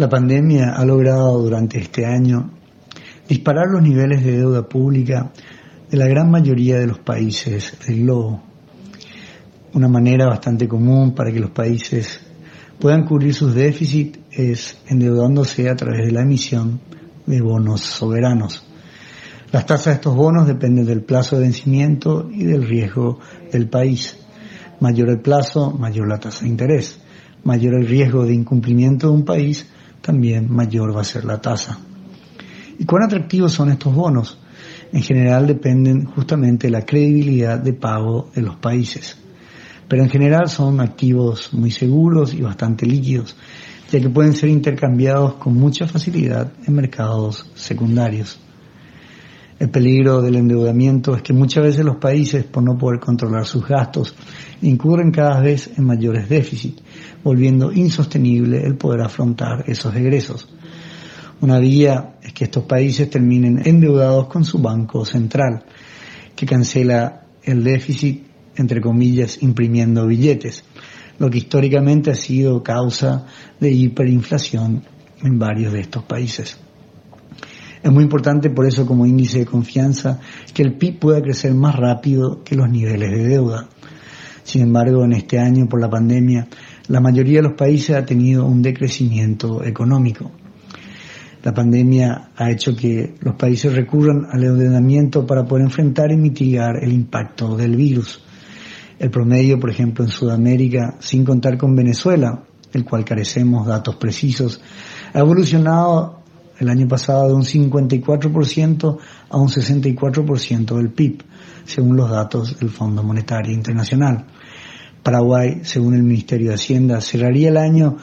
La pandemia ha logrado durante este año disparar los niveles de deuda pública de la gran mayoría de los países del globo. Una manera bastante común para que los países puedan cubrir sus déficits es endeudándose a través de la emisión de bonos soberanos. Las tasas de estos bonos dependen del plazo de vencimiento y del riesgo del país. Mayor el plazo, mayor la tasa de interés. Mayor el riesgo de incumplimiento de un país, también mayor va a ser la tasa. ¿Y cuán atractivos son estos bonos? En general dependen justamente de la credibilidad de pago de los países. Pero en general son activos muy seguros y bastante líquidos, ya que pueden ser intercambiados con mucha facilidad en mercados secundarios. El peligro del endeudamiento es que muchas veces los países, por no poder controlar sus gastos, incurren cada vez en mayores déficits, volviendo insostenible el poder afrontar esos egresos. Una vía es que estos países terminen endeudados con su banco central, que cancela el déficit, entre comillas, imprimiendo billetes, lo que históricamente ha sido causa de hiperinflación en varios de estos países. Es muy importante por eso como índice de confianza que el PIB pueda crecer más rápido que los niveles de deuda. Sin embargo, en este año por la pandemia, la mayoría de los países ha tenido un decrecimiento económico. La pandemia ha hecho que los países recurran al endeudamiento para poder enfrentar y mitigar el impacto del virus. El promedio, por ejemplo, en Sudamérica, sin contar con Venezuela, del cual carecemos datos precisos, ha evolucionado el año pasado de un 54% a un 64% del PIB, según los datos del Fondo Monetario Internacional. Paraguay, según el Ministerio de Hacienda, cerraría el año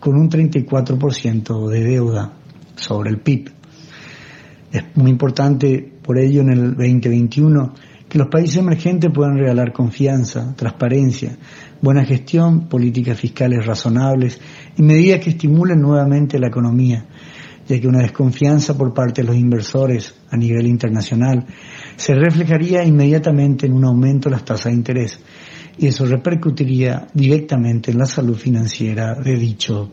con un 34% de deuda sobre el PIB. Es muy importante por ello en el 2021 que los países emergentes puedan regalar confianza, transparencia, buena gestión, políticas fiscales razonables y medidas que estimulen nuevamente la economía, ya que una desconfianza por parte de los inversores a nivel internacional se reflejaría inmediatamente en un aumento de las tasas de interés y eso repercutiría directamente en la salud financiera de dicho.